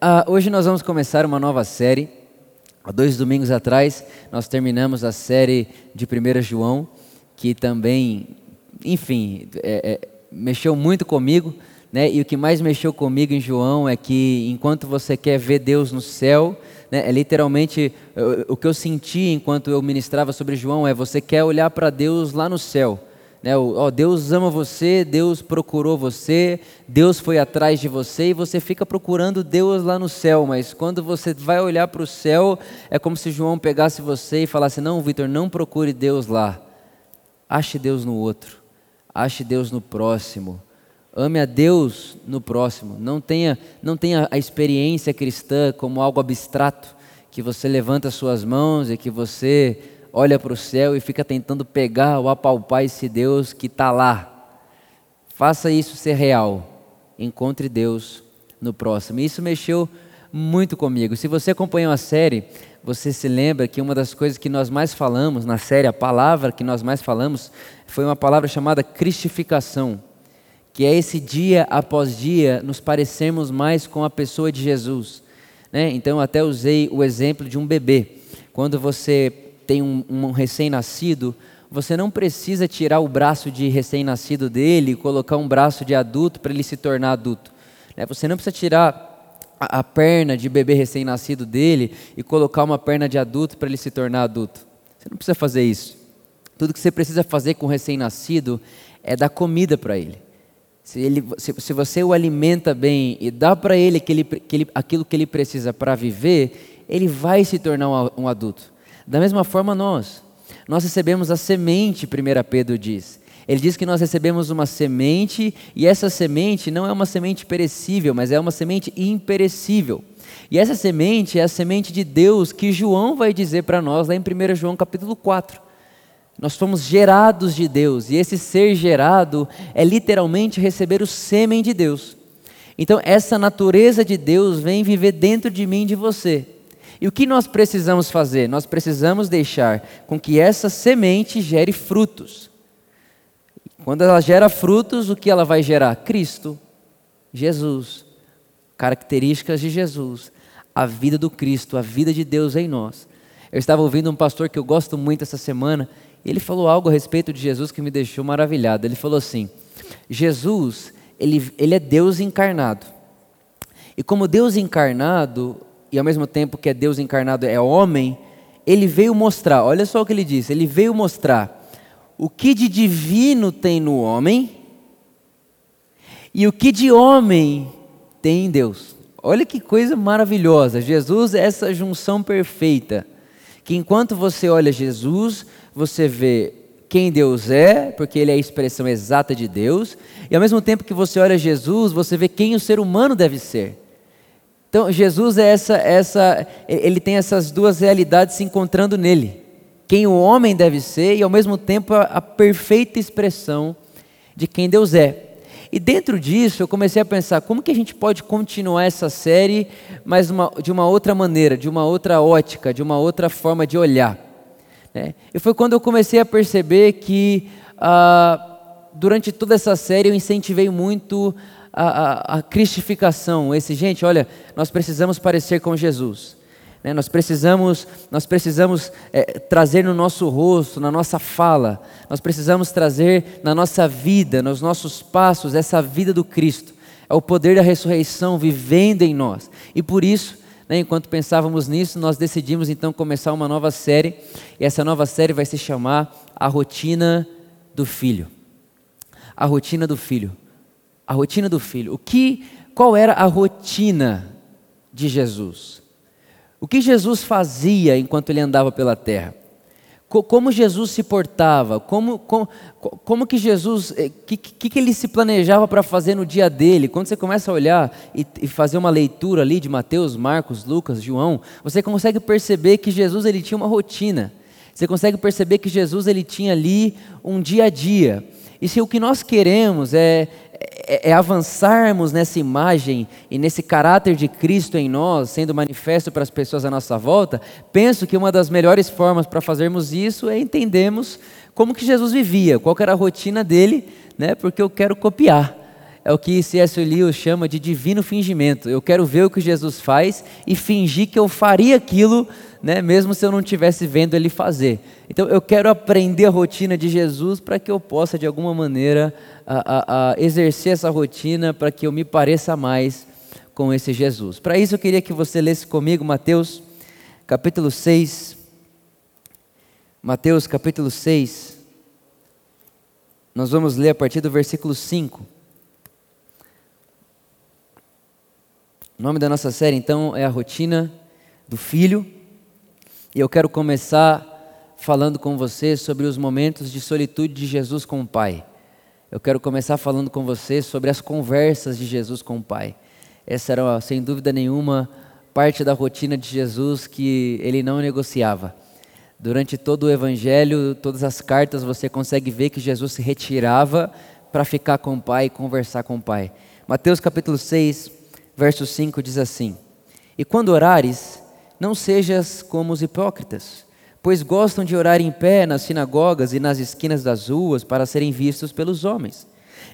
Ah, hoje nós vamos começar uma nova série. Há dois domingos atrás nós terminamos a série de 1 João, que também, enfim, é, é, mexeu muito comigo. Né? E o que mais mexeu comigo em João é que enquanto você quer ver Deus no céu, né, é literalmente o que eu senti enquanto eu ministrava sobre João é você quer olhar para Deus lá no céu. Né, ó, Deus ama você, Deus procurou você, Deus foi atrás de você e você fica procurando Deus lá no céu, mas quando você vai olhar para o céu, é como se João pegasse você e falasse: Não, Vitor, não procure Deus lá, ache Deus no outro, ache Deus no próximo. Ame a Deus no próximo. Não tenha, não tenha a experiência cristã como algo abstrato, que você levanta suas mãos e que você olha para o céu e fica tentando pegar ou apalpar esse Deus que está lá. Faça isso ser real. Encontre Deus no próximo. Isso mexeu muito comigo. Se você acompanhou a série, você se lembra que uma das coisas que nós mais falamos na série, a palavra que nós mais falamos, foi uma palavra chamada cristificação, que é esse dia após dia nos parecermos mais com a pessoa de Jesus. Né? Então, até usei o exemplo de um bebê. Quando você tem um, um recém-nascido, você não precisa tirar o braço de recém-nascido dele e colocar um braço de adulto para ele se tornar adulto. Né? Você não precisa tirar a, a perna de bebê recém-nascido dele e colocar uma perna de adulto para ele se tornar adulto. Você não precisa fazer isso. Tudo que você precisa fazer com o recém-nascido é dar comida para ele. Se, ele se, se, você o alimenta bem e dá para ele, aquilo que ele precisa para viver, ele vai se tornar um, um adulto. Da mesma forma, nós. Nós recebemos a semente, 1 Pedro diz. Ele diz que nós recebemos uma semente, e essa semente não é uma semente perecível, mas é uma semente imperecível. E essa semente é a semente de Deus que João vai dizer para nós lá em 1 João capítulo 4. Nós fomos gerados de Deus, e esse ser gerado é literalmente receber o sêmen de Deus. Então, essa natureza de Deus vem viver dentro de mim e de você. E o que nós precisamos fazer? Nós precisamos deixar com que essa semente gere frutos. Quando ela gera frutos, o que ela vai gerar? Cristo, Jesus, características de Jesus, a vida do Cristo, a vida de Deus em nós. Eu estava ouvindo um pastor que eu gosto muito essa semana, e ele falou algo a respeito de Jesus que me deixou maravilhado. Ele falou assim: Jesus, ele, ele é Deus encarnado. E como Deus encarnado, e ao mesmo tempo que é Deus encarnado é homem, ele veio mostrar, olha só o que ele disse, ele veio mostrar o que de divino tem no homem e o que de homem tem em Deus. Olha que coisa maravilhosa. Jesus é essa junção perfeita. Que enquanto você olha Jesus, você vê quem Deus é, porque ele é a expressão exata de Deus, e ao mesmo tempo que você olha Jesus, você vê quem o ser humano deve ser. Então, Jesus é essa, essa, ele tem essas duas realidades se encontrando nele. Quem o homem deve ser e, ao mesmo tempo, a, a perfeita expressão de quem Deus é. E dentro disso, eu comecei a pensar como que a gente pode continuar essa série, mas uma, de uma outra maneira, de uma outra ótica, de uma outra forma de olhar. Né? E foi quando eu comecei a perceber que, ah, durante toda essa série, eu incentivei muito a, a, cristificação, esse gente, olha, nós precisamos parecer com Jesus. Né? Nós precisamos, nós precisamos é, trazer no nosso rosto, na nossa fala, nós precisamos trazer na nossa vida, nos nossos passos, essa vida do Cristo. É o poder da ressurreição vivendo em nós. E por isso, né, enquanto pensávamos nisso, nós decidimos então começar uma nova série. E essa nova série vai se chamar A Rotina do Filho. A Rotina do Filho a rotina do filho. O que, qual era a rotina de Jesus? O que Jesus fazia enquanto ele andava pela terra? Como Jesus se portava? Como, como, como que Jesus, o eh, que, que, ele se planejava para fazer no dia dele? Quando você começa a olhar e, e, fazer uma leitura ali de Mateus, Marcos, Lucas, João, você consegue perceber que Jesus ele tinha uma rotina. Você consegue perceber que Jesus ele tinha ali um dia a dia. E se o que nós queremos é, é, é, avançarmos nessa imagem e nesse caráter de Cristo em nós, sendo manifesto para as pessoas à nossa volta, penso que uma das melhores formas para fazermos isso é entendermos como que Jesus vivia, qual era a rotina dele, né? Porque eu quero copiar. É o que C.S. Lewis chama de divino fingimento. Eu quero ver o que Jesus faz e fingir que eu faria aquilo, né, mesmo se eu não estivesse vendo ele fazer. Então eu quero aprender a rotina de Jesus para que eu possa, de alguma maneira, a, a, a exercer essa rotina para que eu me pareça mais com esse Jesus. Para isso eu queria que você lesse comigo Mateus capítulo 6. Mateus capítulo 6. Nós vamos ler a partir do versículo 5. O nome da nossa série então é a rotina do filho. E eu quero começar falando com você sobre os momentos de solitude de Jesus com o Pai. Eu quero começar falando com você sobre as conversas de Jesus com o Pai. Essa era, sem dúvida nenhuma, parte da rotina de Jesus que ele não negociava. Durante todo o Evangelho, todas as cartas, você consegue ver que Jesus se retirava para ficar com o Pai e conversar com o Pai. Mateus capítulo 6, verso 5 diz assim: E quando orares, não sejas como os hipócritas, pois gostam de orar em pé nas sinagogas e nas esquinas das ruas para serem vistos pelos homens.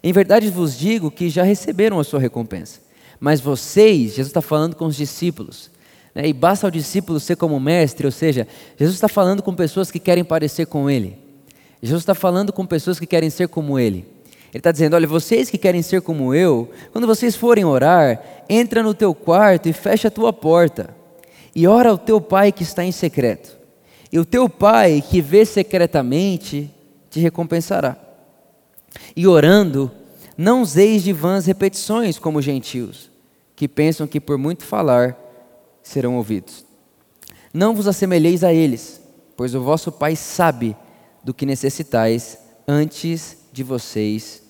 Em verdade vos digo que já receberam a sua recompensa. Mas vocês, Jesus está falando com os discípulos, né, e basta ao discípulo ser como mestre, ou seja, Jesus está falando com pessoas que querem parecer com Ele. Jesus está falando com pessoas que querem ser como Ele. Ele está dizendo: olha, vocês que querem ser como eu, quando vocês forem orar, entra no teu quarto e fecha a tua porta, e ora ao teu pai que está em secreto. E o teu pai que vê secretamente te recompensará. E orando, não useis de vãs repetições como gentios, que pensam que por muito falar serão ouvidos. Não vos assemelheis a eles, pois o vosso Pai sabe do que necessitais antes de vocês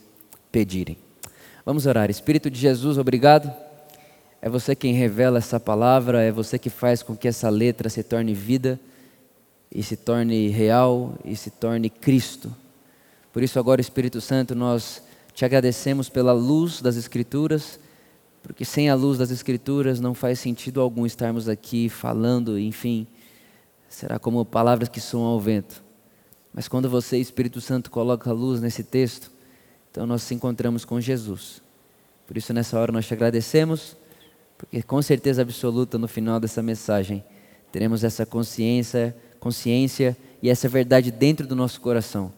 pedirem. Vamos orar. Espírito de Jesus, obrigado. É você quem revela essa palavra, é você que faz com que essa letra se torne vida e se torne real e se torne Cristo. Por isso, agora, Espírito Santo, nós te agradecemos pela luz das Escrituras, porque sem a luz das Escrituras não faz sentido algum estarmos aqui falando, enfim, será como palavras que soam ao vento. Mas quando você, Espírito Santo, coloca a luz nesse texto, então nós nos encontramos com Jesus. Por isso, nessa hora, nós te agradecemos, porque com certeza absoluta, no final dessa mensagem, teremos essa consciência, consciência e essa verdade dentro do nosso coração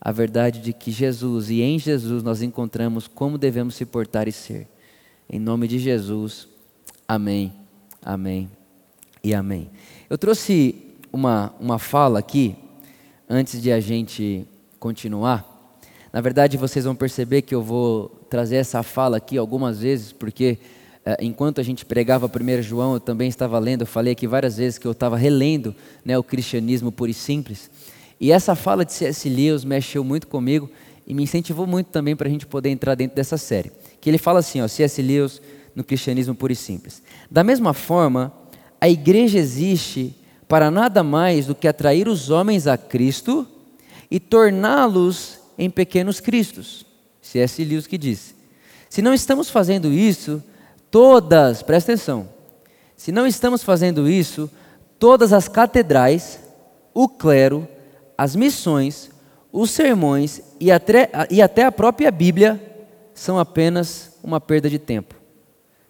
a verdade de que Jesus e em Jesus nós encontramos como devemos se portar e ser. Em nome de Jesus, amém, amém e amém. Eu trouxe uma, uma fala aqui, antes de a gente continuar. Na verdade, vocês vão perceber que eu vou trazer essa fala aqui algumas vezes, porque eh, enquanto a gente pregava 1 João, eu também estava lendo, eu falei aqui várias vezes que eu estava relendo né, o cristianismo puro e simples. E essa fala de C.S. Lewis mexeu muito comigo e me incentivou muito também para a gente poder entrar dentro dessa série. Que ele fala assim, ó, C.S. Lewis no cristianismo puro e simples. Da mesma forma, a igreja existe para nada mais do que atrair os homens a Cristo e torná-los em pequenos cristos. C.S. Lewis que disse. Se não estamos fazendo isso, todas, presta atenção, se não estamos fazendo isso, todas as catedrais, o clero, as missões, os sermões e até, e até a própria Bíblia são apenas uma perda de tempo.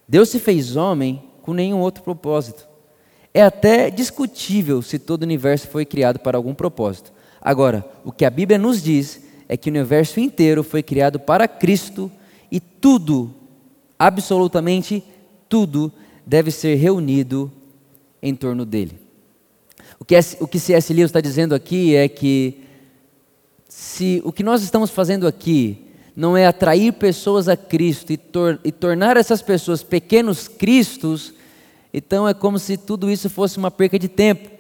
Deus se fez homem com nenhum outro propósito. É até discutível se todo o universo foi criado para algum propósito. Agora, o que a Bíblia nos diz é que o universo inteiro foi criado para Cristo e tudo, absolutamente tudo, deve ser reunido em torno dele. O que, o que C.S. Lewis está dizendo aqui é que se o que nós estamos fazendo aqui não é atrair pessoas a Cristo e, tor e tornar essas pessoas pequenos cristos, então é como se tudo isso fosse uma perca de tempo.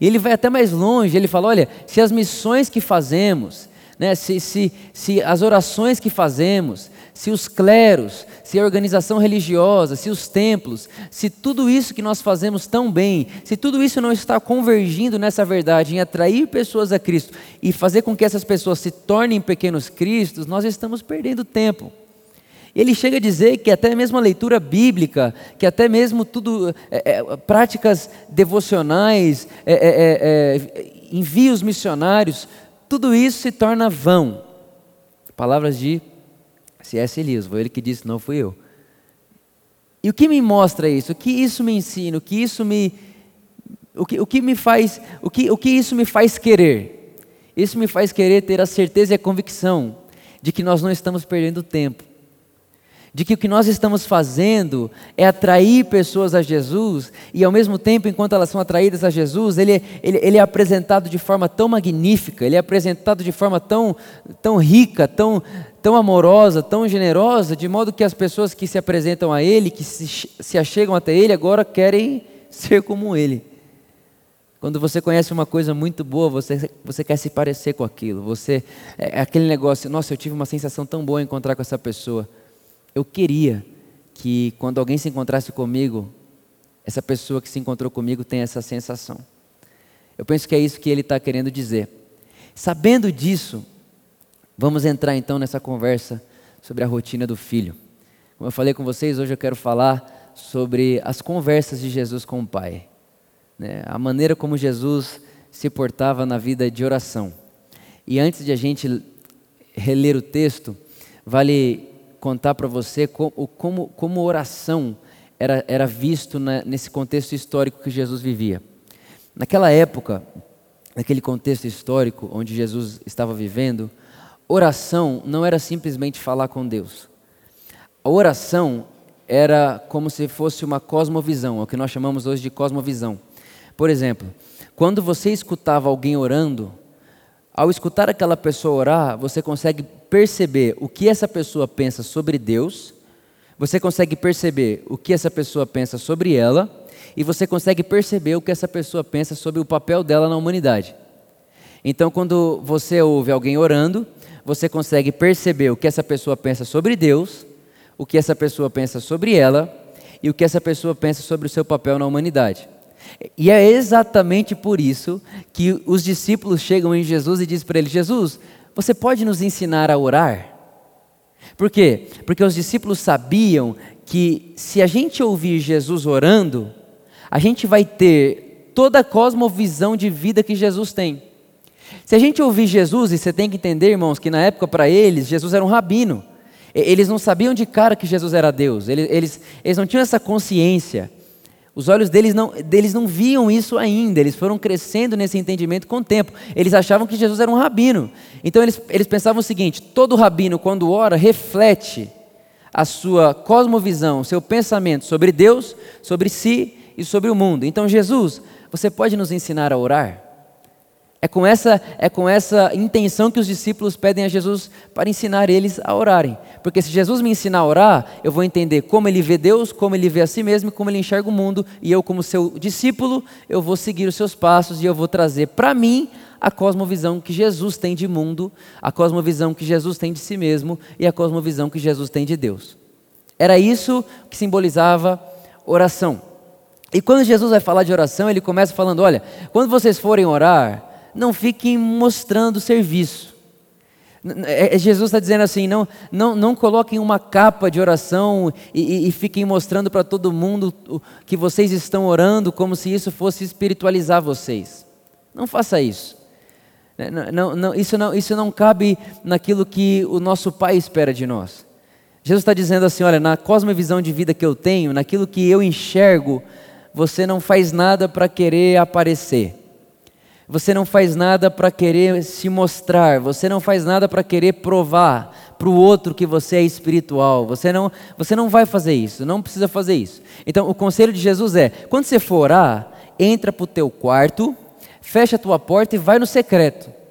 E ele vai até mais longe, ele fala: olha, se as missões que fazemos, né, se, se, se as orações que fazemos, se os cleros, se a organização religiosa, se os templos, se tudo isso que nós fazemos tão bem, se tudo isso não está convergindo nessa verdade, em atrair pessoas a Cristo e fazer com que essas pessoas se tornem pequenos cristos, nós estamos perdendo tempo. Ele chega a dizer que até mesmo a leitura bíblica, que até mesmo tudo, é, é, práticas devocionais, é, é, é, é envios missionários, tudo isso se torna vão. Palavras de C.S. Lewis, foi ele que disse, não fui eu. E o que me mostra isso? O que isso me ensina? O que isso me, o que, o que me faz, o que, o que isso me faz querer? Isso me faz querer ter a certeza e a convicção de que nós não estamos perdendo tempo de que o que nós estamos fazendo é atrair pessoas a Jesus, e ao mesmo tempo, enquanto elas são atraídas a Jesus, ele, ele, ele é apresentado de forma tão magnífica, ele é apresentado de forma tão, tão rica, tão, tão amorosa, tão generosa, de modo que as pessoas que se apresentam a Ele, que se, se achegam até Ele, agora querem ser como Ele. Quando você conhece uma coisa muito boa, você, você quer se parecer com aquilo. Você é, é aquele negócio, nossa, eu tive uma sensação tão boa em encontrar com essa pessoa eu queria que quando alguém se encontrasse comigo, essa pessoa que se encontrou comigo tenha essa sensação. Eu penso que é isso que ele está querendo dizer. Sabendo disso, vamos entrar então nessa conversa sobre a rotina do filho. Como eu falei com vocês, hoje eu quero falar sobre as conversas de Jesus com o Pai. Né? A maneira como Jesus se portava na vida de oração. E antes de a gente reler o texto, vale contar para você como, como, como oração era, era visto na, nesse contexto histórico que Jesus vivia. Naquela época, naquele contexto histórico onde Jesus estava vivendo, oração não era simplesmente falar com Deus. A oração era como se fosse uma cosmovisão, é o que nós chamamos hoje de cosmovisão. Por exemplo, quando você escutava alguém orando, ao escutar aquela pessoa orar, você consegue perceber o que essa pessoa pensa sobre Deus, você consegue perceber o que essa pessoa pensa sobre ela, e você consegue perceber o que essa pessoa pensa sobre o papel dela na humanidade. Então, quando você ouve alguém orando, você consegue perceber o que essa pessoa pensa sobre Deus, o que essa pessoa pensa sobre ela e o que essa pessoa pensa sobre o seu papel na humanidade. E é exatamente por isso que os discípulos chegam em Jesus e dizem para ele: Jesus, você pode nos ensinar a orar? Por quê? Porque os discípulos sabiam que se a gente ouvir Jesus orando, a gente vai ter toda a cosmovisão de vida que Jesus tem. Se a gente ouvir Jesus, e você tem que entender, irmãos, que na época para eles, Jesus era um rabino. Eles não sabiam de cara que Jesus era Deus, eles, eles, eles não tinham essa consciência. Os olhos deles não, deles não viam isso ainda, eles foram crescendo nesse entendimento com o tempo. Eles achavam que Jesus era um rabino. Então eles, eles pensavam o seguinte: todo rabino, quando ora, reflete a sua cosmovisão, seu pensamento sobre Deus, sobre si e sobre o mundo. Então, Jesus, você pode nos ensinar a orar? É com essa, é com essa intenção que os discípulos pedem a Jesus para ensinar eles a orarem. Porque se Jesus me ensinar a orar, eu vou entender como ele vê Deus, como ele vê a si mesmo, como ele enxerga o mundo, e eu, como seu discípulo, eu vou seguir os seus passos e eu vou trazer para mim a cosmovisão que Jesus tem de mundo, a cosmovisão que Jesus tem de si mesmo e a cosmovisão que Jesus tem de Deus. Era isso que simbolizava oração. E quando Jesus vai falar de oração, ele começa falando: olha, quando vocês forem orar, não fiquem mostrando serviço. É, é, Jesus está dizendo assim: não, não, não coloquem uma capa de oração e, e, e fiquem mostrando para todo mundo que vocês estão orando como se isso fosse espiritualizar vocês. Não faça isso. Né, não, não, isso, não, isso não cabe naquilo que o nosso Pai espera de nós. Jesus está dizendo assim: olha, na cosmovisão de vida que eu tenho, naquilo que eu enxergo, você não faz nada para querer aparecer. Você não faz nada para querer se mostrar, você não faz nada para querer provar para o outro que você é espiritual. Você não, você não vai fazer isso, não precisa fazer isso. Então, o conselho de Jesus é: quando você for orar, entra para o teu quarto, fecha a tua porta e vai no secreto.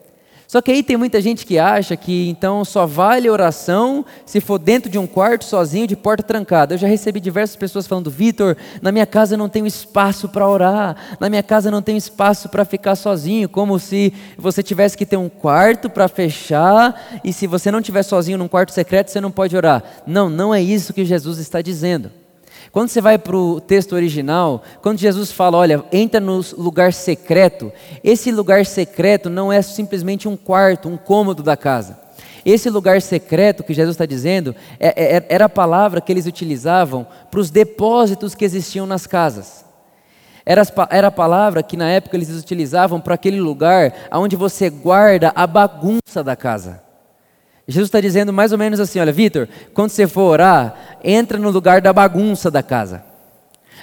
Só que aí tem muita gente que acha que então só vale oração se for dentro de um quarto sozinho, de porta trancada. Eu já recebi diversas pessoas falando: Vitor, na minha casa não tenho espaço para orar, na minha casa não tenho espaço para ficar sozinho, como se você tivesse que ter um quarto para fechar e se você não estiver sozinho num quarto secreto você não pode orar. Não, não é isso que Jesus está dizendo. Quando você vai para o texto original, quando Jesus fala, olha, entra no lugar secreto, esse lugar secreto não é simplesmente um quarto, um cômodo da casa. Esse lugar secreto que Jesus está dizendo é, é, é, era a palavra que eles utilizavam para os depósitos que existiam nas casas. Era, era a palavra que na época eles utilizavam para aquele lugar onde você guarda a bagunça da casa. Jesus está dizendo mais ou menos assim: olha, Vitor, quando você for orar, entra no lugar da bagunça da casa.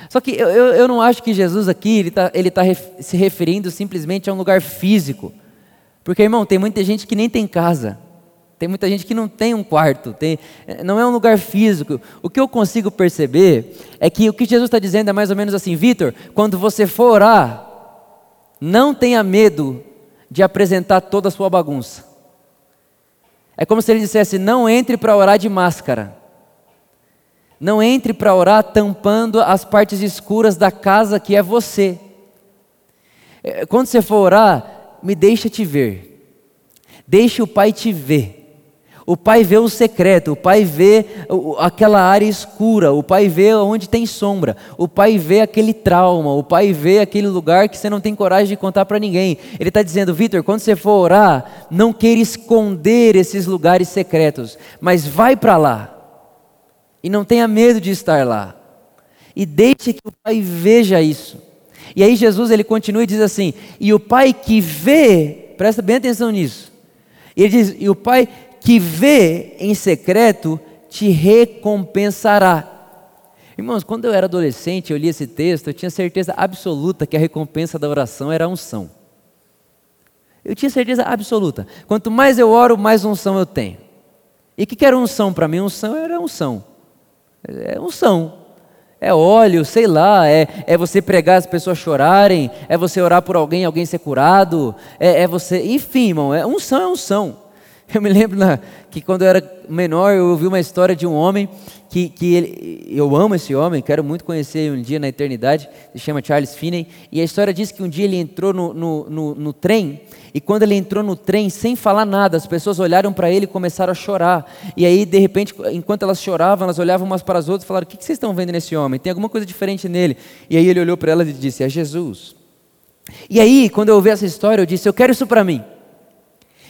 Só que eu, eu, eu não acho que Jesus aqui ele está ele tá ref, se referindo simplesmente a um lugar físico. Porque, irmão, tem muita gente que nem tem casa. Tem muita gente que não tem um quarto, tem, não é um lugar físico. O que eu consigo perceber é que o que Jesus está dizendo é mais ou menos assim: Vitor, quando você for orar, não tenha medo de apresentar toda a sua bagunça. É como se ele dissesse: não entre para orar de máscara. Não entre para orar tampando as partes escuras da casa que é você. É, quando você for orar, me deixa te ver. Deixe o Pai te ver. O pai vê o secreto, o pai vê aquela área escura, o pai vê onde tem sombra, o pai vê aquele trauma, o pai vê aquele lugar que você não tem coragem de contar para ninguém. Ele está dizendo, Vitor, quando você for orar, não queira esconder esses lugares secretos, mas vai para lá e não tenha medo de estar lá e deixe que o pai veja isso. E aí Jesus ele continua e diz assim: e o pai que vê, presta bem atenção nisso. Ele diz: e o pai que vê em secreto te recompensará. Irmãos, quando eu era adolescente, eu li esse texto, eu tinha certeza absoluta que a recompensa da oração era a unção. Eu tinha certeza absoluta. Quanto mais eu oro, mais unção eu tenho. E o que, era unção para mim? Unção era unção. É unção. É óleo, sei lá, é, é você pregar as pessoas chorarem, é você orar por alguém, alguém ser curado, é, é você, enfim, irmão, é unção é unção. Eu me lembro na, que quando eu era menor, eu ouvi uma história de um homem que, que ele, eu amo esse homem, quero muito conhecer um dia na eternidade, se chama Charles Finney, e a história diz que um dia ele entrou no, no, no, no trem, e quando ele entrou no trem, sem falar nada, as pessoas olharam para ele e começaram a chorar, e aí de repente, enquanto elas choravam, elas olhavam umas para as outras e falaram, o que vocês estão vendo nesse homem? Tem alguma coisa diferente nele? E aí ele olhou para elas e disse, é Jesus. E aí, quando eu ouvi essa história, eu disse, eu quero isso para mim.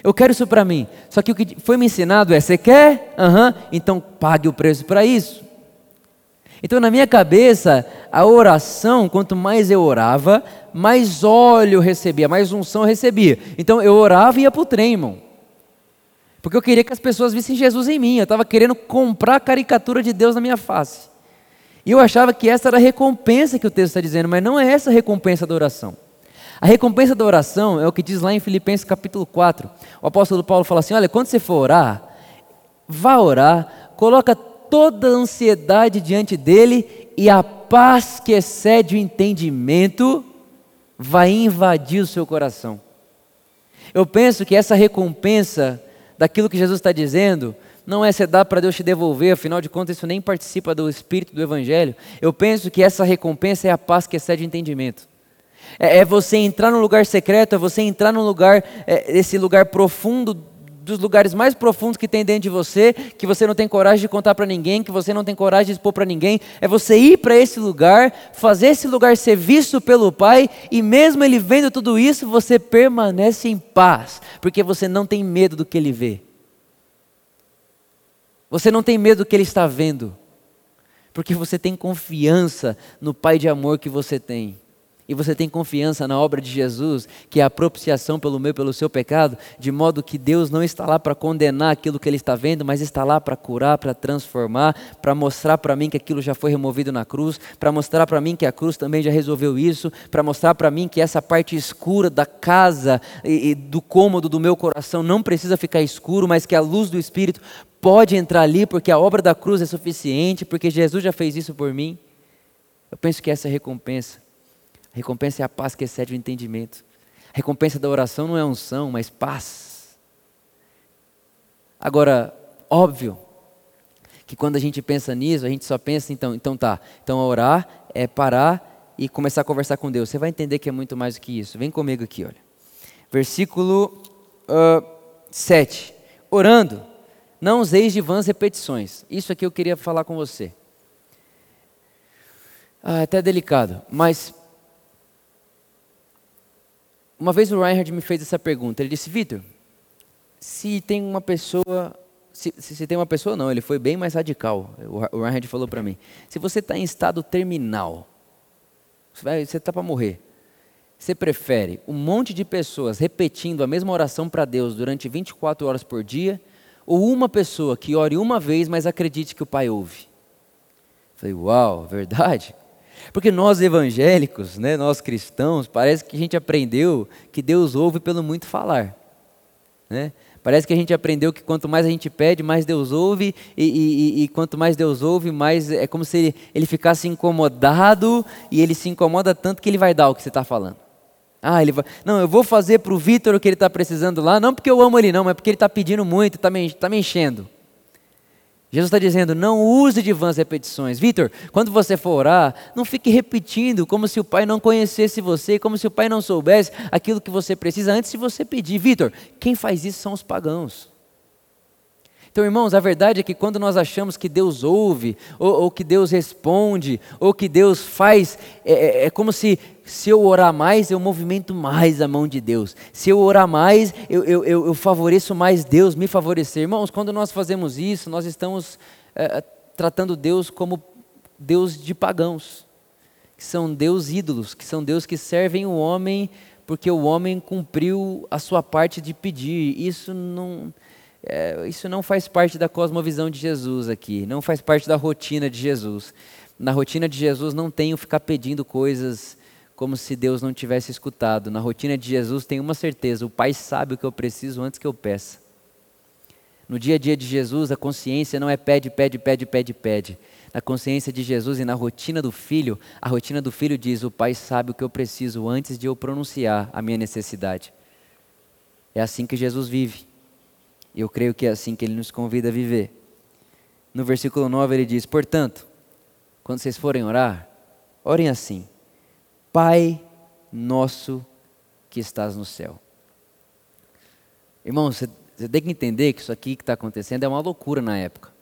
Eu quero isso para mim. Só que o que foi me ensinado é: você quer? Uhum, então pague o preço para isso. Então, na minha cabeça, a oração, quanto mais eu orava, mais óleo recebia, mais unção recebia. Então, eu orava e ia para o trem, irmão. Porque eu queria que as pessoas vissem Jesus em mim. Eu estava querendo comprar a caricatura de Deus na minha face. E eu achava que essa era a recompensa que o texto está dizendo, mas não é essa a recompensa da oração. A recompensa da oração é o que diz lá em Filipenses capítulo 4. O apóstolo Paulo fala assim: olha, quando você for orar, vá orar, coloca toda a ansiedade diante dele e a paz que excede o entendimento vai invadir o seu coração. Eu penso que essa recompensa daquilo que Jesus está dizendo não é você dar para Deus te devolver, afinal de contas isso nem participa do espírito do Evangelho. Eu penso que essa recompensa é a paz que excede o entendimento. É, é, você entrar num lugar secreto, é você entrar num lugar, é, esse lugar profundo, dos lugares mais profundos que tem dentro de você, que você não tem coragem de contar para ninguém, que você não tem coragem de expor para ninguém. É você ir para esse lugar, fazer esse lugar ser visto pelo Pai, e mesmo Ele vendo tudo isso, você permanece em paz, porque você não tem medo do que Ele vê. Você não tem medo do que Ele está vendo, porque você tem confiança no Pai de amor que você tem e você tem confiança na obra de Jesus, que é a propiciação pelo meu pelo seu pecado, de modo que Deus não está lá para condenar aquilo que ele está vendo, mas está lá para curar, para transformar, para mostrar para mim que aquilo já foi removido na cruz, para mostrar para mim que a cruz também já resolveu isso, para mostrar para mim que essa parte escura da casa e, e do cômodo do meu coração não precisa ficar escuro, mas que a luz do Espírito pode entrar ali, porque a obra da cruz é suficiente, porque Jesus já fez isso por mim. Eu penso que essa é a recompensa a recompensa é a paz que excede o entendimento. A recompensa da oração não é unção, mas paz. Agora, óbvio que quando a gente pensa nisso, a gente só pensa, então, então tá, então orar é parar e começar a conversar com Deus. Você vai entender que é muito mais do que isso. Vem comigo aqui, olha. Versículo uh, 7. Orando, não useis de vãs repetições. Isso aqui eu queria falar com você. Ah, é até delicado, mas uma vez o Reinhard me fez essa pergunta. Ele disse: Vitor, se tem uma pessoa. Se, se, tem uma pessoa, não, ele foi bem mais radical. O, o Reinhard falou para mim: se você está em estado terminal, você está para morrer, você prefere um monte de pessoas repetindo a mesma oração para Deus durante 24 horas por dia, ou uma pessoa que ore uma vez, mas acredite que o Pai ouve. Falei, uau, verdade? Porque nós evangélicos, né, nós cristãos, parece que a gente aprendeu que Deus ouve pelo muito falar. Né? Parece que a gente aprendeu que quanto mais a gente pede, mais Deus ouve, e, e, e, quanto mais Deus ouve, mais é como se ele, ele ficasse incomodado, e ele se incomoda tanto que ele vai dar o que você está falando. Ah, ele vai. Não, eu vou fazer para o Vitor o que ele está precisando lá, não porque eu amo ele, não, mas porque ele está pedindo muito, está me, tá me enchendo. Jesus está dizendo: não use de vãs repetições. Vitor, quando você for orar, não fique repetindo como se o Pai não conhecesse você, como se o Pai não soubesse aquilo que você precisa antes de você pedir. Vitor, quem faz isso são os pagãos. Então, irmãos, a verdade é que quando nós achamos que Deus ouve, ou, ou que Deus responde, ou que Deus faz, é, é, é, como se se eu orar mais, eu movimento mais a mão de Deus. Se eu orar mais, eu, eu, eu, eu favoreço mais Deus me favorecer. Irmãos, quando nós fazemos isso, nós estamos é, tratando Deus como Deus de pagãos, que são Deus ídolos, que são Deus que servem o homem porque o homem cumpriu a sua parte de pedir. Isso não é, isso não faz parte da cosmovisão de Jesus aqui, não faz parte da rotina de Jesus. Na rotina de Jesus não tem o ficar pedindo coisas como se Deus não tivesse escutado. Na rotina de Jesus tem uma certeza: o Pai sabe o que eu preciso antes que eu peça. No dia a dia de Jesus, a consciência não é pede, pede, pede, pede, pede. Na consciência de Jesus e na rotina do filho, a rotina do filho diz: o Pai sabe o que eu preciso antes de eu pronunciar a minha necessidade. É assim que Jesus vive. E eu creio que é assim que ele nos convida a viver. No versículo 9 ele diz: Portanto, quando vocês forem orar, orem assim: Pai nosso que estás no céu. Irmão, você, você tem que entender que isso aqui que está acontecendo é uma loucura na época.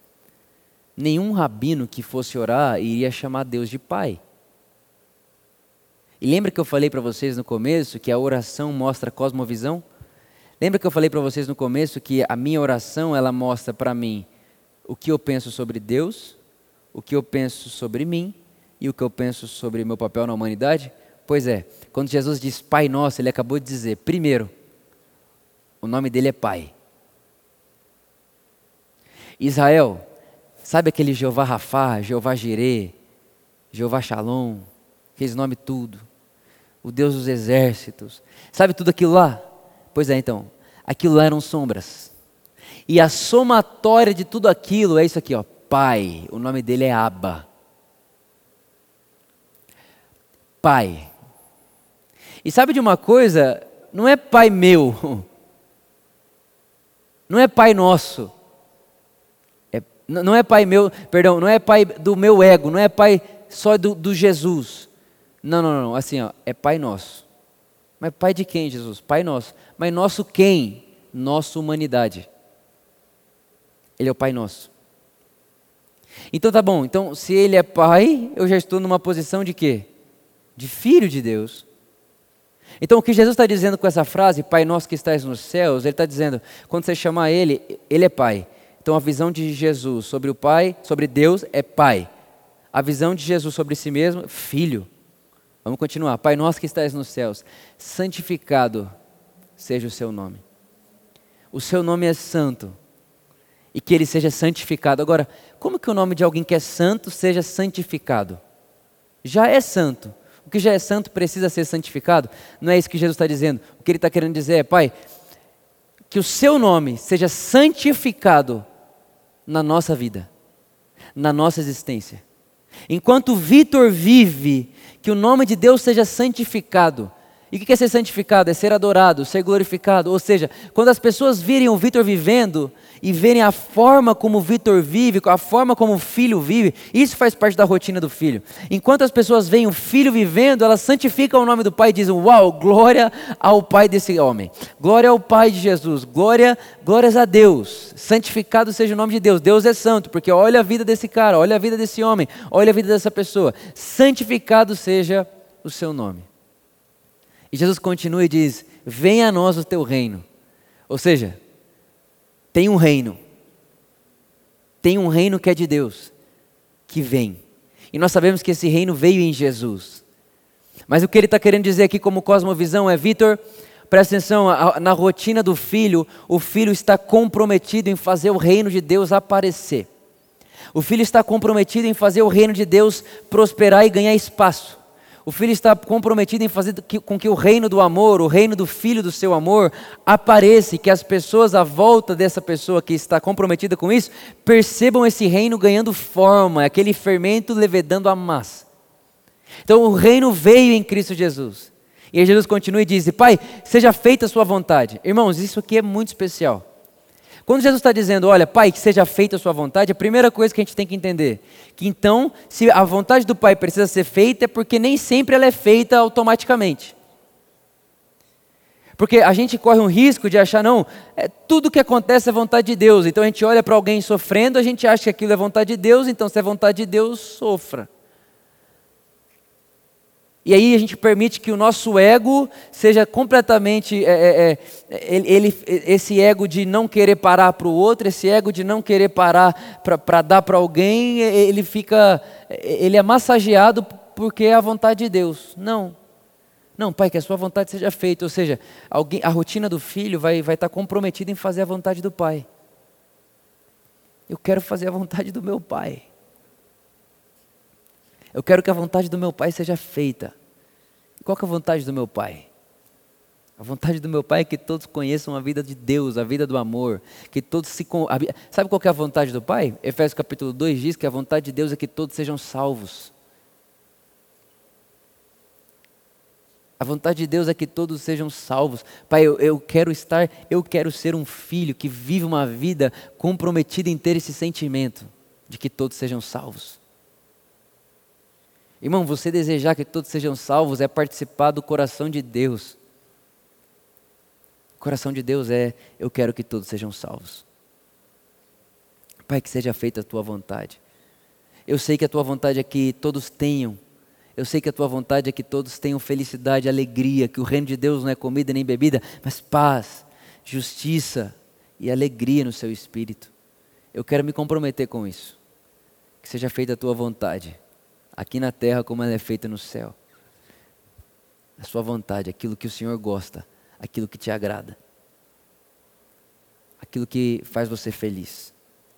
Nenhum rabino que fosse orar iria chamar Deus de Pai. E lembra que eu falei para vocês no começo que a oração mostra a cosmovisão? Lembra que eu falei para vocês no começo que a minha oração ela mostra para mim o que eu penso sobre Deus, o que eu penso sobre mim e o que eu penso sobre meu papel na humanidade? Pois é, quando Jesus diz Pai Nosso, ele acabou de dizer, primeiro, o nome dele é Pai. Israel, sabe aquele Jeová Rafá, Jeová Jirê, Jeová Shalom, aqueles nomes tudo, o Deus dos exércitos, sabe tudo aquilo lá? Pois é, então, aquilo lá eram sombras. E a somatória de tudo aquilo é isso aqui, ó, Pai. O nome dele é Abba. Pai. E sabe de uma coisa? Não é Pai meu. Não é Pai nosso. É, não é Pai meu, perdão, não é Pai do meu ego, não é Pai só do, do Jesus. Não, não, não, assim, ó, é Pai nosso. Mas Pai de quem, Jesus? Pai nosso. Mas nosso quem? Nossa humanidade. Ele é o Pai nosso. Então tá bom, então se ele é pai, eu já estou numa posição de quê? De filho de Deus. Então o que Jesus está dizendo com essa frase, Pai nosso que estás nos céus, ele está dizendo, quando você chamar ele, ele é pai. Então a visão de Jesus sobre o Pai, sobre Deus é pai. A visão de Jesus sobre si mesmo, filho. Vamos continuar. Pai nosso que estás nos céus, santificado seja o seu nome. O seu nome é santo e que ele seja santificado. Agora, como que o nome de alguém que é santo seja santificado? Já é santo. O que já é santo precisa ser santificado? Não é isso que Jesus está dizendo. O que ele está querendo dizer é, Pai, que o seu nome seja santificado na nossa vida, na nossa existência. Enquanto Vitor vive, que o nome de Deus seja santificado. E o que é ser santificado? É ser adorado, ser glorificado. Ou seja, quando as pessoas virem o Vitor vivendo e verem a forma como o Vitor vive, a forma como o filho vive, isso faz parte da rotina do filho. Enquanto as pessoas veem o filho vivendo, elas santificam o nome do Pai e dizem: Uau, glória ao Pai desse homem, glória ao Pai de Jesus, glória, glórias a Deus, santificado seja o nome de Deus. Deus é santo, porque olha a vida desse cara, olha a vida desse homem, olha a vida dessa pessoa, santificado seja o seu nome. E Jesus continua e diz: Venha a nós o teu reino. Ou seja, tem um reino. Tem um reino que é de Deus, que vem. E nós sabemos que esse reino veio em Jesus. Mas o que ele está querendo dizer aqui como cosmovisão é, Vitor, Presta atenção, na rotina do filho, o filho está comprometido em fazer o reino de Deus aparecer. O filho está comprometido em fazer o reino de Deus prosperar e ganhar espaço. O filho está comprometido em fazer com que o reino do amor, o reino do filho do seu amor, apareça que as pessoas à volta dessa pessoa que está comprometida com isso percebam esse reino ganhando forma, aquele fermento levedando a massa. Então o reino veio em Cristo Jesus. E Jesus continua e diz: Pai, seja feita a sua vontade. Irmãos, isso aqui é muito especial. Quando Jesus está dizendo, olha, Pai, que seja feita a sua vontade, a primeira coisa que a gente tem que entender, que então, se a vontade do Pai precisa ser feita, é porque nem sempre ela é feita automaticamente. Porque a gente corre um risco de achar, não, é, tudo que acontece é vontade de Deus. Então a gente olha para alguém sofrendo, a gente acha que aquilo é vontade de Deus, então se é vontade de Deus, sofra. E aí a gente permite que o nosso ego seja completamente é, é, é ele, esse ego de não querer parar para o outro, esse ego de não querer parar para dar para alguém, ele fica, ele é massageado porque é a vontade de Deus. Não, não, pai, que a sua vontade seja feita. Ou seja, alguém, a rotina do filho vai, vai estar comprometida em fazer a vontade do pai. Eu quero fazer a vontade do meu pai. Eu quero que a vontade do meu pai seja feita. Qual é a vontade do meu pai? A vontade do meu pai é que todos conheçam a vida de Deus, a vida do amor, que todos se Sabe qual é a vontade do pai? Efésios capítulo 2 diz que a vontade de Deus é que todos sejam salvos. A vontade de Deus é que todos sejam salvos. Pai, eu, eu, quero estar, eu quero ser um filho que vive uma vida comprometida em ter esse sentimento de que todos sejam salvos. Irmão, você desejar que todos sejam salvos é participar do coração de Deus. O coração de Deus é: eu quero que todos sejam salvos. Pai, que seja feita a tua vontade. Eu sei que a tua vontade é que todos tenham. Eu sei que a tua vontade é que todos tenham felicidade, alegria, que o reino de Deus não é comida nem bebida, mas paz, justiça e alegria no seu espírito. Eu quero me comprometer com isso. Que seja feita a tua vontade aqui na terra como ela é feita no céu. A sua vontade, aquilo que o Senhor gosta, aquilo que te agrada, aquilo que faz você feliz.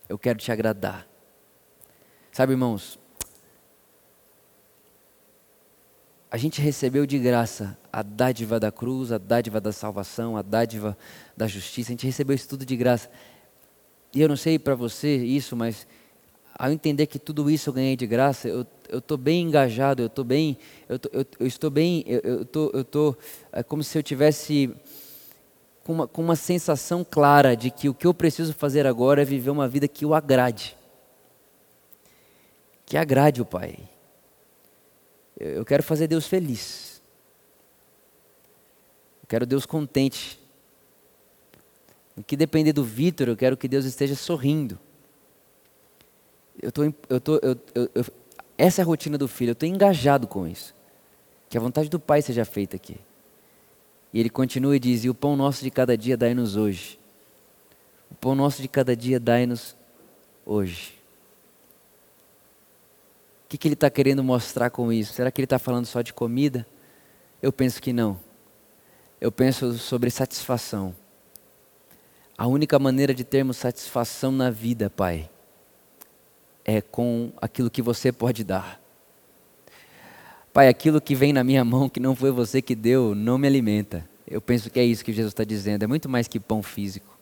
Eu quero te agradar. Sabe, irmãos, a gente recebeu de graça a dádiva da cruz, a dádiva da salvação, a dádiva da justiça, a gente recebeu isso tudo de graça. E eu não sei para você isso, mas ao entender que tudo isso eu ganhei de graça, eu estou bem engajado, eu estou bem, eu, tô, eu, eu, estou bem, eu estou, eu tô, é como se eu tivesse com uma, com uma sensação clara de que o que eu preciso fazer agora é viver uma vida que o agrade, que agrade o Pai. Eu, quero fazer Deus feliz, eu quero Deus contente. No que depender do Vitor, eu quero que Deus esteja sorrindo eu tô, eu tô, eu, eu, eu, essa é a rotina do filho, eu estou engajado com isso. Que a vontade do Pai seja feita aqui. E ele continua e diz: E o pão nosso de cada dia dai-nos hoje. O pão nosso de cada dia dai-nos hoje. O que, que ele está querendo mostrar com isso? Será que ele está falando só de comida? Eu penso que não. Eu penso sobre satisfação. A única maneira de termos satisfação na vida, Pai, é com aquilo que você pode dar. Pai, aquilo que vem na minha mão, que não foi você que deu, não me alimenta. Eu penso que é isso que Jesus está dizendo. É muito mais que pão físico,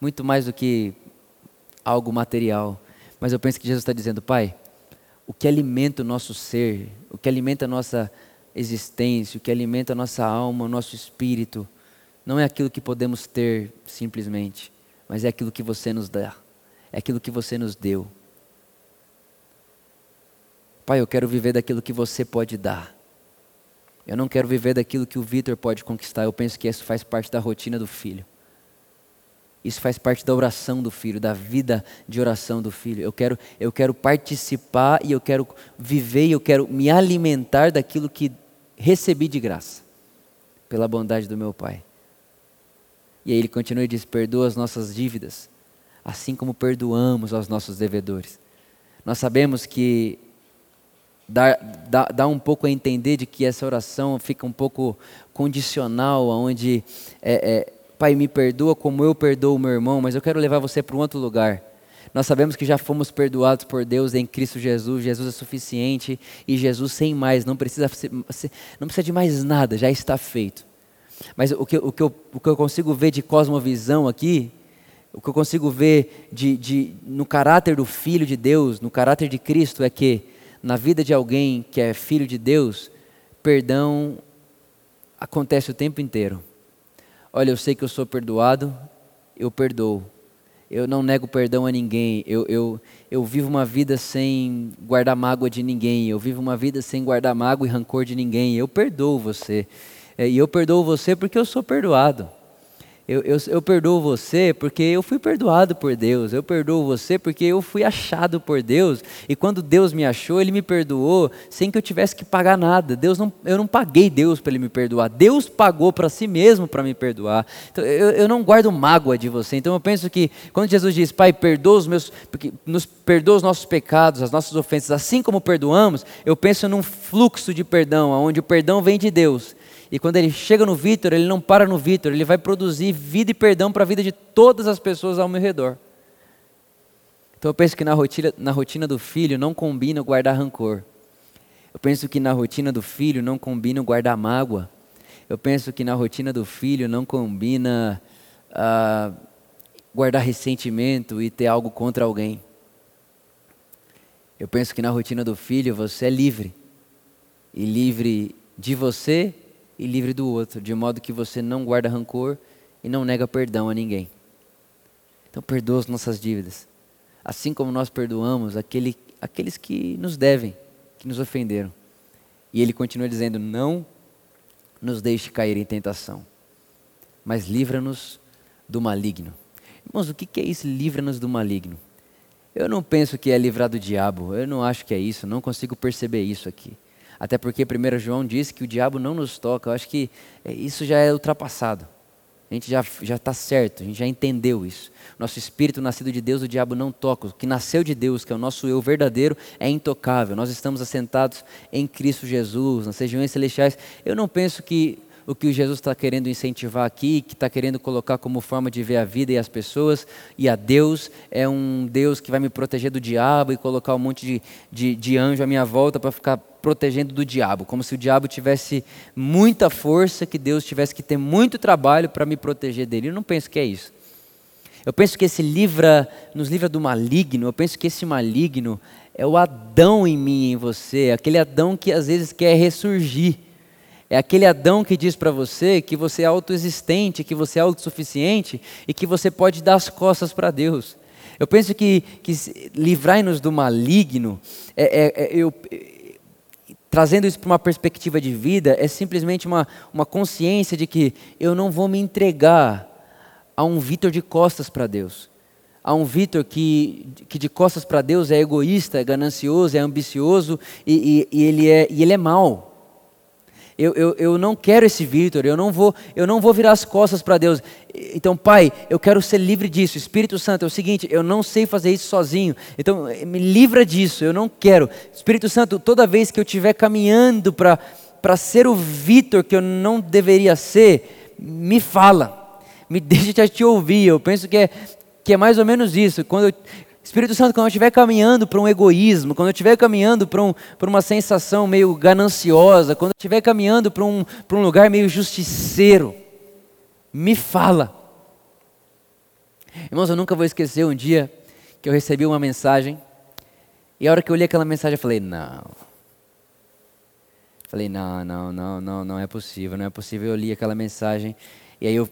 muito mais do que algo material. Mas eu penso que Jesus está dizendo, Pai, o que alimenta o nosso ser, o que alimenta a nossa existência, o que alimenta a nossa alma, o nosso espírito, não é aquilo que podemos ter simplesmente, mas é aquilo que você nos dá, é aquilo que você nos deu. Pai, eu quero viver daquilo que você pode dar. Eu não quero viver daquilo que o Vitor pode conquistar. Eu penso que isso faz parte da rotina do filho. Isso faz parte da oração do filho, da vida de oração do filho. Eu quero, eu quero participar e eu quero viver e eu quero me alimentar daquilo que recebi de graça, pela bondade do meu Pai. E aí ele continua e diz: Perdoa as nossas dívidas, assim como perdoamos aos nossos devedores. Nós sabemos que dá, dá um pouco a entender de que essa oração fica um pouco condicional, onde é, é, Pai, me perdoa como eu perdoo o meu irmão, mas eu quero levar você para um outro lugar. Nós sabemos que já fomos perdoados por Deus em Cristo Jesus, Jesus é suficiente e Jesus sem mais, não precisa, não precisa de mais nada, já está feito. Mas o que, o que, eu, o que eu consigo ver de cosmovisão aqui, o que eu consigo ver de, de, no caráter do Filho de Deus, no caráter de Cristo, é que na vida de alguém que é filho de Deus, perdão acontece o tempo inteiro. Olha, eu sei que eu sou perdoado, eu perdoo. Eu não nego perdão a ninguém. Eu, eu, eu vivo uma vida sem guardar mágoa de ninguém. Eu vivo uma vida sem guardar mágoa e rancor de ninguém. Eu perdoo você. É, e eu perdoo você porque eu sou perdoado. Eu, eu, eu, perdoo você porque eu fui perdoado por Deus. Eu perdoo você porque eu fui achado por Deus. E quando Deus me achou, Ele me perdoou sem que eu tivesse que pagar nada. Deus não, eu não paguei Deus para Ele me perdoar. Deus pagou para si mesmo para me perdoar. Então, eu, eu não guardo mágoa de você. Então eu penso que quando Jesus diz, Pai, perdoa os meus, nos perdoa os nossos pecados, as nossas ofensas, assim como perdoamos, eu penso num fluxo de perdão, onde o perdão vem de Deus e quando ele chega no Vitor, ele não para no Vitor, ele vai produzir vida e perdão para a vida de todas as pessoas ao meu redor. Então eu penso que na rotina, na rotina do filho não combina guardar rancor. Eu penso que na rotina do filho não combina guardar mágoa. Eu penso que na rotina do filho não combina uh, guardar ressentimento e ter algo contra alguém. Eu penso que na rotina do filho você é livre. E livre de você e livre do outro, de modo que você não guarda rancor e não nega perdão a ninguém. Então perdoa as nossas dívidas, assim como nós perdoamos aquele, aqueles que nos devem, que nos ofenderam. E ele continua dizendo: não nos deixe cair em tentação, mas livra-nos do maligno. Irmãos, o que é isso? Livra-nos do maligno. Eu não penso que é livrar do diabo, eu não acho que é isso, não consigo perceber isso aqui. Até porque 1 João diz que o diabo não nos toca. Eu acho que é, isso já é ultrapassado. A gente já está certo, a gente já entendeu isso. Nosso espírito nascido de Deus, o diabo não toca. O que nasceu de Deus, que é o nosso eu verdadeiro, é intocável. Nós estamos assentados em Cristo Jesus, nas regiões celestiais. Eu não penso que o que Jesus está querendo incentivar aqui, que está querendo colocar como forma de ver a vida e as pessoas. E a Deus, é um Deus que vai me proteger do diabo e colocar um monte de, de, de anjo à minha volta para ficar protegendo do diabo, como se o diabo tivesse muita força, que Deus tivesse que ter muito trabalho para me proteger dele. Eu não penso que é isso. Eu penso que esse livra, nos livra do maligno, eu penso que esse maligno é o Adão em mim e em você, aquele Adão que às vezes quer ressurgir é aquele Adão que diz para você que você é autoexistente, que você é autossuficiente e que você pode dar as costas para Deus. Eu penso que, que livrai-nos do maligno, é, é, é, eu, trazendo isso para uma perspectiva de vida, é simplesmente uma, uma consciência de que eu não vou me entregar a um Vitor de costas para Deus. A um Vitor que, que de costas para Deus é egoísta, é ganancioso, é ambicioso e, e, e ele, é, e ele é mau eu, eu, eu não quero esse Vitor, eu não vou eu não vou virar as costas para Deus. Então, Pai, eu quero ser livre disso. Espírito Santo, é o seguinte, eu não sei fazer isso sozinho. Então, me livra disso, eu não quero. Espírito Santo, toda vez que eu estiver caminhando para ser o Vitor que eu não deveria ser, me fala. Me deixa te ouvir. Eu penso que é, que é mais ou menos isso. Quando eu, Espírito Santo, quando eu estiver caminhando para um egoísmo, quando eu estiver caminhando para, um, uma sensação meio gananciosa, quando eu estiver caminhando para um, um lugar meio justiceiro, me fala. Irmãos, eu nunca vou esquecer um dia que eu recebi uma mensagem, e a hora que eu li aquela mensagem, eu falei: não. Falei: não, não, não, não, não é possível, não é possível. Eu li aquela mensagem, e aí eu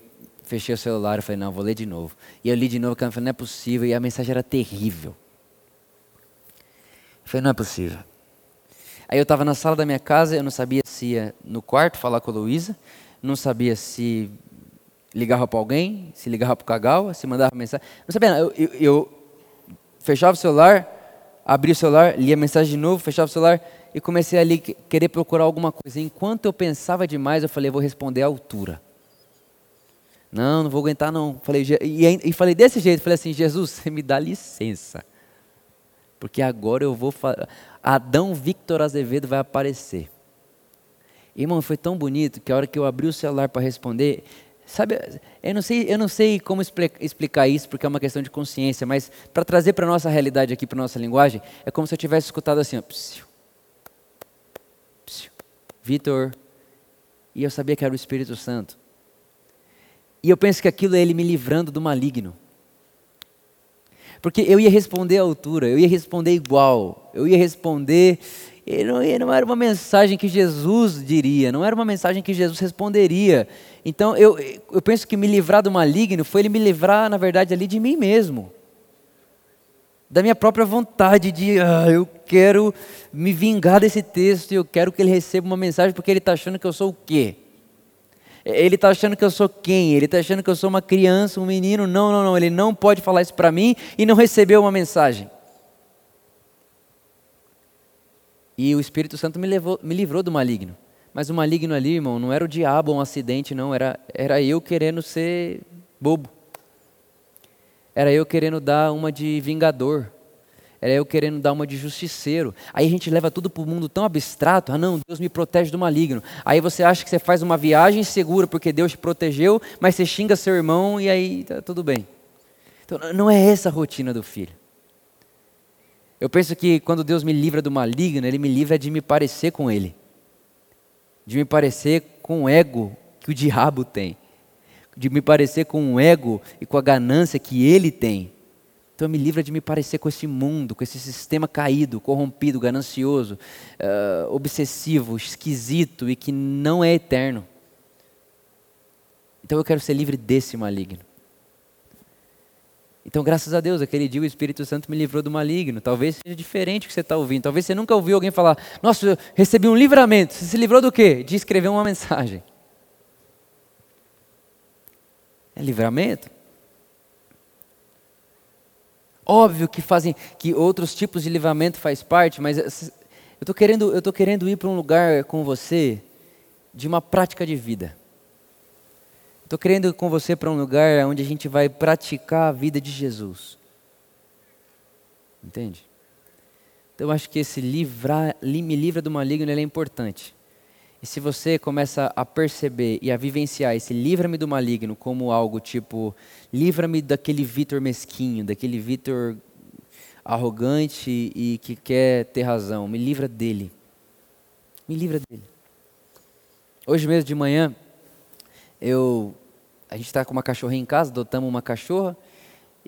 fechei o celular e falei, não, vou ler de novo. E eu li de novo, eu falei, não é possível, e a mensagem era terrível. Eu falei, não é possível. Aí eu estava na sala da minha casa, eu não sabia se ia no quarto falar com a Luísa, não sabia se ligava para alguém, se ligava para o Cagal, se mandava mensagem. Não sabia, eu, eu, eu fechava o celular, abria o celular, lia a mensagem de novo, fechava o celular e comecei ali querer procurar alguma coisa. Enquanto eu pensava demais, eu falei, vou responder à altura. Não, não vou aguentar não. Falei, e, e falei desse jeito, falei assim, Jesus, você me dá licença. porque agora eu vou. Adão Victor Azevedo vai aparecer. Irmão, foi tão bonito que a hora que eu abri o celular para responder, sabe, eu não sei, eu não sei como explicar isso, porque é uma questão de consciência, mas para trazer para a nossa realidade aqui, para nossa linguagem, é como se eu tivesse escutado assim, ó, Vitor, e eu sabia que era o Espírito Santo. E eu penso que aquilo é ele me livrando do maligno. Porque eu ia responder à altura, eu ia responder igual, eu ia responder. Não, não era uma mensagem que Jesus diria, não era uma mensagem que Jesus responderia. Então eu, eu penso que me livrar do maligno foi ele me livrar, na verdade, ali de mim mesmo. Da minha própria vontade de, ah, eu quero me vingar desse texto, eu quero que ele receba uma mensagem, porque ele está achando que eu sou o quê? Ele está achando que eu sou quem? Ele está achando que eu sou uma criança, um menino? Não, não, não. Ele não pode falar isso para mim e não recebeu uma mensagem. E o Espírito Santo me, levou, me livrou do maligno. Mas o maligno ali, irmão, não era o diabo um acidente, não. Era, era eu querendo ser bobo. Era eu querendo dar uma de vingador. Era eu querendo dar uma de justiceiro. Aí a gente leva tudo para o mundo tão abstrato. Ah, não, Deus me protege do maligno. Aí você acha que você faz uma viagem segura porque Deus te protegeu, mas você xinga seu irmão e aí tá tudo bem. Então, não é essa a rotina do filho. Eu penso que quando Deus me livra do maligno, Ele me livra de me parecer com Ele, de me parecer com o ego que o diabo tem, de me parecer com o ego e com a ganância que ele tem. Então me livra de me parecer com esse mundo, com esse sistema caído, corrompido, ganancioso, uh, obsessivo, esquisito e que não é eterno. Então eu quero ser livre desse maligno. Então, graças a Deus, aquele dia o Espírito Santo me livrou do maligno. Talvez seja diferente o que você está ouvindo. Talvez você nunca ouviu alguém falar: Nossa, eu recebi um livramento. Você se livrou do quê? De escrever uma mensagem. É livramento? Óbvio que fazem, que outros tipos de livramento faz parte, mas eu estou querendo, eu tô querendo ir para um lugar com você de uma prática de vida. Estou querendo ir com você para um lugar onde a gente vai praticar a vida de Jesus. Entende? Então eu acho que esse livrar, me livra do maligno é importante. E se você começa a perceber e a vivenciar esse livra-me do maligno como algo tipo, livra-me daquele Vitor mesquinho, daquele Vitor arrogante e que quer ter razão, me livra dele. Me livra dele. Hoje mesmo de manhã, eu a gente está com uma cachorrinha em casa, adotamos uma cachorra,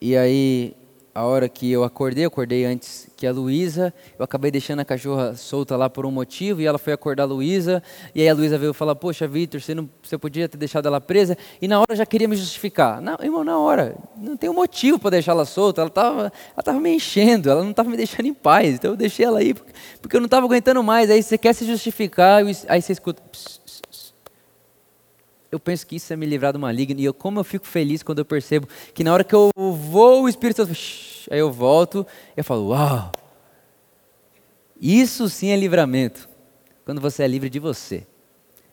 e aí a hora que eu acordei, eu acordei antes que a Luísa, eu acabei deixando a cachorra solta lá por um motivo, e ela foi acordar a Luísa, e aí a Luísa veio falar, poxa, Vitor, você, não, você podia ter deixado ela presa, e na hora eu já queria me justificar. Não, irmão, na hora, não tem um motivo para deixar ela solta, ela estava ela tava me enchendo, ela não estava me deixando em paz, então eu deixei ela aí, porque, porque eu não estava aguentando mais, aí você quer se justificar, aí você escuta... Pss, eu penso que isso é me livrar do maligno. E eu, como eu fico feliz quando eu percebo que na hora que eu vou, o Espírito Santo, aí eu volto, eu falo, uau! Isso sim é livramento. Quando você é livre de você.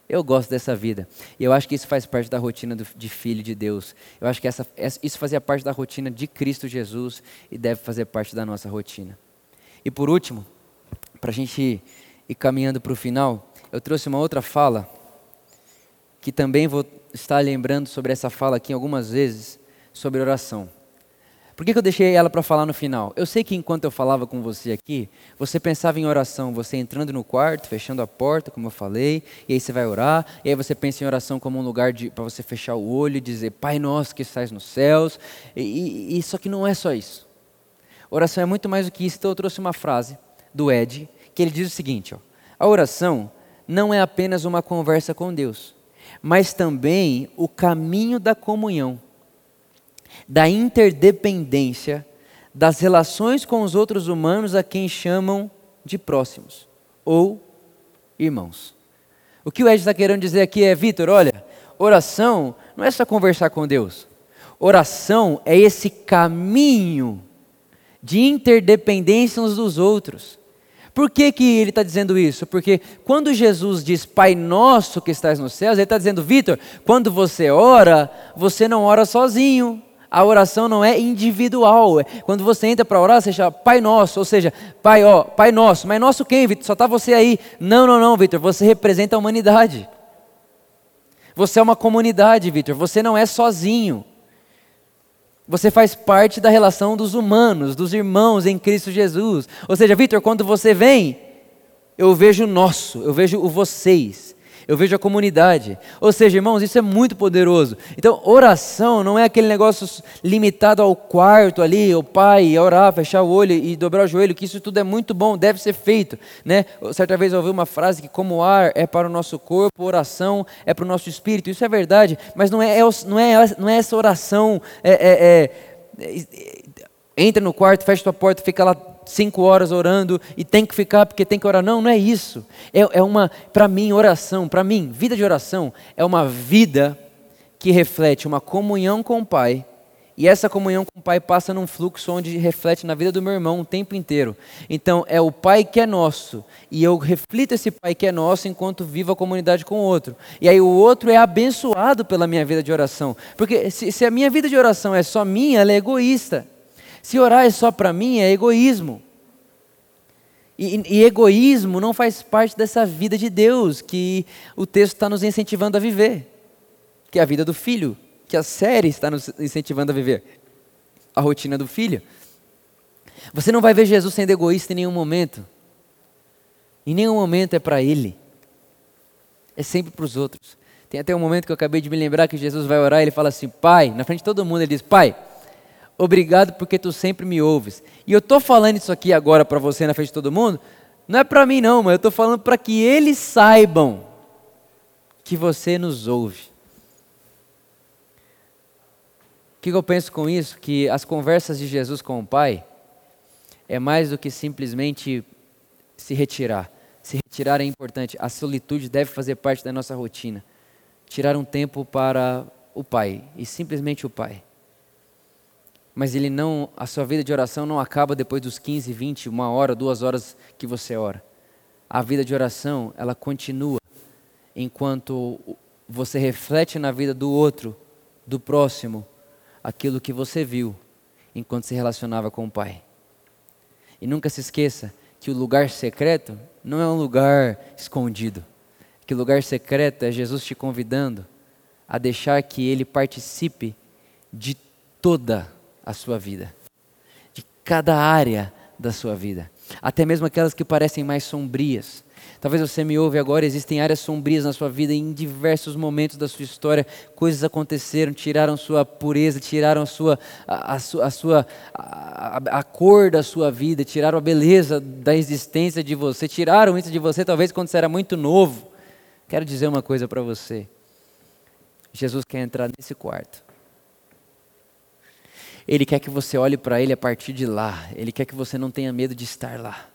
Eu gosto dessa vida. E eu acho que isso faz parte da rotina do, de filho de Deus. Eu acho que essa, isso fazia parte da rotina de Cristo Jesus e deve fazer parte da nossa rotina. E por último, para a gente ir caminhando para o final, eu trouxe uma outra fala que também vou estar lembrando sobre essa fala aqui algumas vezes, sobre oração. Por que, que eu deixei ela para falar no final? Eu sei que enquanto eu falava com você aqui, você pensava em oração, você entrando no quarto, fechando a porta, como eu falei, e aí você vai orar, e aí você pensa em oração como um lugar para você fechar o olho e dizer, Pai nosso que estás nos céus, e, e, só que não é só isso. Oração é muito mais do que isso, então eu trouxe uma frase do Ed, que ele diz o seguinte, ó, a oração não é apenas uma conversa com Deus, mas também o caminho da comunhão, da interdependência, das relações com os outros humanos a quem chamam de próximos ou irmãos. O que o Ed está querendo dizer aqui é, Vitor, olha, oração não é só conversar com Deus. Oração é esse caminho de interdependência uns dos outros. Por que, que ele está dizendo isso? Porque quando Jesus diz Pai Nosso que estás nos céus, ele está dizendo, Vitor, quando você ora, você não ora sozinho. A oração não é individual. Quando você entra para orar, você chama Pai Nosso, ou seja, Pai, ó, Pai Nosso. Mas nosso quem, Vitor? Só está você aí. Não, não, não, Vitor. Você representa a humanidade. Você é uma comunidade, Vitor. Você não é sozinho. Você faz parte da relação dos humanos, dos irmãos em Cristo Jesus. Ou seja, Vitor, quando você vem, eu vejo o nosso, eu vejo o vocês eu vejo a comunidade. Ou seja, irmãos, isso é muito poderoso. Então, oração não é aquele negócio limitado ao quarto ali, o pai, orar, fechar o olho e dobrar o joelho, que isso tudo é muito bom, deve ser feito. Né? Certa vez eu ouvi uma frase que, como ar é para o nosso corpo, oração é para o nosso espírito. Isso é verdade, mas não é, é não é, não é essa oração. É, é, é, entra no quarto, fecha tua porta, fica lá cinco horas orando e tem que ficar porque tem que orar. Não, não é isso. É, é uma, para mim, oração, para mim, vida de oração é uma vida que reflete uma comunhão com o Pai. E essa comunhão com o Pai passa num fluxo onde reflete na vida do meu irmão o tempo inteiro. Então, é o Pai que é nosso. E eu reflito esse Pai que é nosso enquanto vivo a comunidade com o outro. E aí o outro é abençoado pela minha vida de oração. Porque se, se a minha vida de oração é só minha, ela é egoísta. Se orar é só para mim, é egoísmo. E, e, egoísmo não faz parte dessa vida de Deus que o texto está nos incentivando a viver, que é a vida do filho, que a série está nos incentivando a viver, a rotina do filho. Você não vai ver Jesus sendo egoísta em nenhum momento. Em nenhum momento é para ele. É sempre para os outros. Tem até um momento que eu acabei de me lembrar que Jesus vai orar e ele fala assim: Pai, na frente de todo mundo, ele diz: Pai, obrigado porque tu sempre me ouves. E eu estou falando isso aqui agora para você na frente de todo mundo, não é para mim não, mas eu estou falando para que eles saibam que você nos ouve. O que eu penso com isso? Que as conversas de Jesus com o Pai é mais do que simplesmente se retirar. Se retirar é importante. A solitude deve fazer parte da nossa rotina. Tirar um tempo para o Pai e simplesmente o Pai mas ele não, a sua vida de oração não acaba depois dos 15, 20, uma hora, duas horas que você ora. A vida de oração, ela continua enquanto você reflete na vida do outro, do próximo, aquilo que você viu enquanto se relacionava com o Pai. E nunca se esqueça que o lugar secreto não é um lugar escondido. Que o lugar secreto é Jesus te convidando a deixar que Ele participe de toda a sua vida, de cada área da sua vida, até mesmo aquelas que parecem mais sombrias. Talvez você me ouve agora, existem áreas sombrias na sua vida, em diversos momentos da sua história, coisas aconteceram, tiraram sua pureza, tiraram a sua, a, a, a sua a, a, cor da sua vida, tiraram a beleza da existência de você, tiraram isso de você, talvez quando você era muito novo. Quero dizer uma coisa para você. Jesus quer entrar nesse quarto. Ele quer que você olhe para Ele a partir de lá. Ele quer que você não tenha medo de estar lá.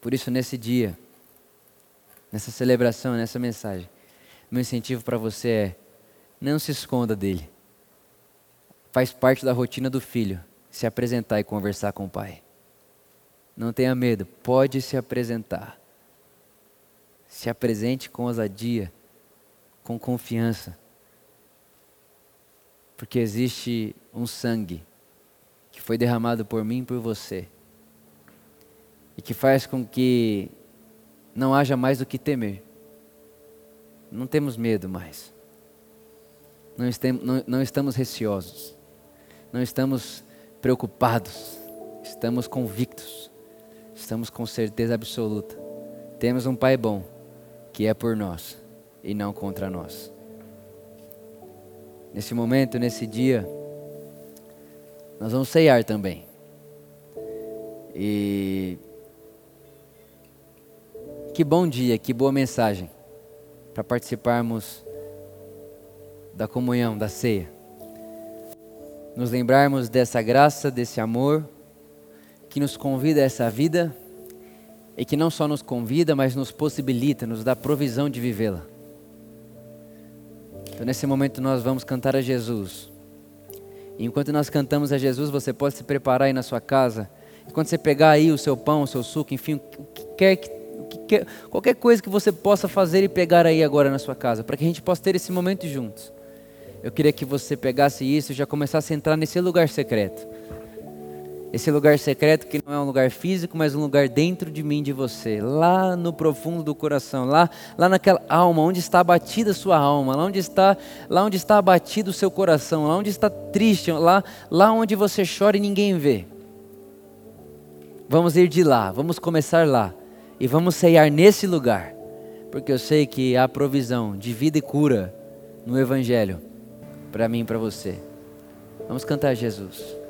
Por isso, nesse dia, nessa celebração, nessa mensagem, meu incentivo para você é: não se esconda dele. Faz parte da rotina do filho se apresentar e conversar com o pai. Não tenha medo, pode se apresentar. Se apresente com ousadia, com confiança porque existe um sangue que foi derramado por mim e por você, e que faz com que não haja mais o que temer. Não temos medo mais. Não, não, não estamos receosos. Não estamos preocupados. Estamos convictos. Estamos com certeza absoluta. Temos um Pai bom que é por nós e não contra nós nesse momento, nesse dia, nós vamos ceiar também. E que bom dia, que boa mensagem para participarmos da comunhão, da ceia. Nos lembrarmos dessa graça, desse amor que nos convida a essa vida e que não só nos convida, mas nos possibilita, nos dá provisão de vivê-la. Então, nesse momento, nós vamos cantar a Jesus. E enquanto nós cantamos a Jesus, você pode se preparar aí na sua casa. E quando você pegar aí o seu pão, o seu suco, enfim, o que quer que, qualquer coisa que você possa fazer e pegar aí agora na sua casa, para que a gente possa ter esse momento juntos. Eu queria que você pegasse isso e já começasse a entrar nesse lugar secreto. Esse lugar secreto que não é um lugar físico, mas um lugar dentro de mim, de você, lá no profundo do coração, lá, lá naquela alma, onde está abatida a sua alma, lá onde está, lá onde está abatido o seu coração, lá onde está triste, lá, lá onde você chora e ninguém vê. Vamos ir de lá, vamos começar lá e vamos ceiar nesse lugar, porque eu sei que há provisão de vida e cura no Evangelho para mim e para você. Vamos cantar Jesus.